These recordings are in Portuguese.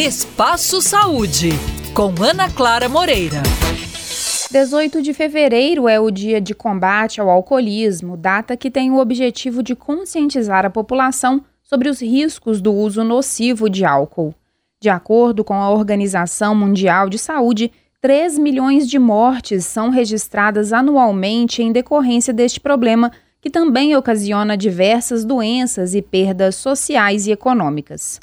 Espaço Saúde, com Ana Clara Moreira. 18 de fevereiro é o dia de combate ao alcoolismo, data que tem o objetivo de conscientizar a população sobre os riscos do uso nocivo de álcool. De acordo com a Organização Mundial de Saúde, 3 milhões de mortes são registradas anualmente em decorrência deste problema, que também ocasiona diversas doenças e perdas sociais e econômicas.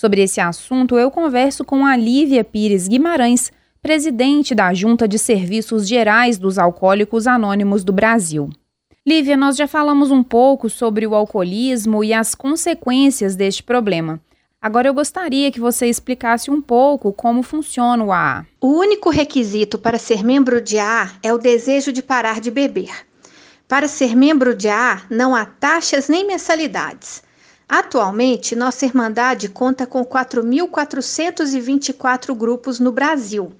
Sobre esse assunto, eu converso com a Lívia Pires Guimarães, presidente da Junta de Serviços Gerais dos Alcoólicos Anônimos do Brasil. Lívia, nós já falamos um pouco sobre o alcoolismo e as consequências deste problema. Agora eu gostaria que você explicasse um pouco como funciona o AA. O único requisito para ser membro de AA é o desejo de parar de beber. Para ser membro de AA, não há taxas nem mensalidades. Atualmente, nossa Irmandade conta com 4.424 grupos no Brasil.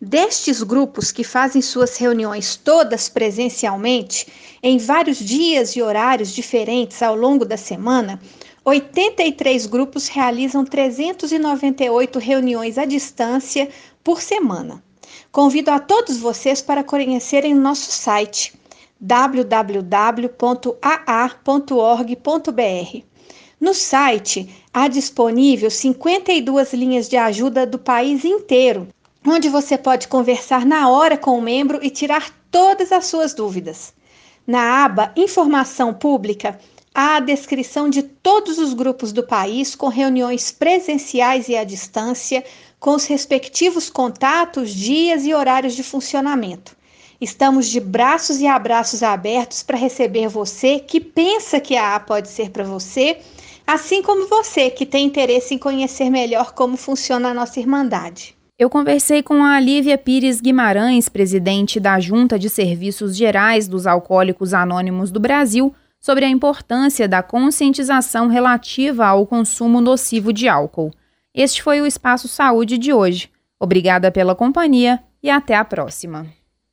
Destes grupos que fazem suas reuniões todas presencialmente, em vários dias e horários diferentes ao longo da semana, 83 grupos realizam 398 reuniões à distância por semana. Convido a todos vocês para conhecerem nosso site www.aa.org.br. No site há disponível 52 linhas de ajuda do país inteiro, onde você pode conversar na hora com o membro e tirar todas as suas dúvidas. Na aba Informação Pública, há a descrição de todos os grupos do país com reuniões presenciais e à distância, com os respectivos contatos, dias e horários de funcionamento. Estamos de braços e abraços abertos para receber você que pensa que a A pode ser para você, assim como você que tem interesse em conhecer melhor como funciona a nossa Irmandade. Eu conversei com a Lívia Pires Guimarães, presidente da Junta de Serviços Gerais dos Alcoólicos Anônimos do Brasil sobre a importância da conscientização relativa ao consumo nocivo de álcool. Este foi o Espaço Saúde de hoje. Obrigada pela companhia e até a próxima.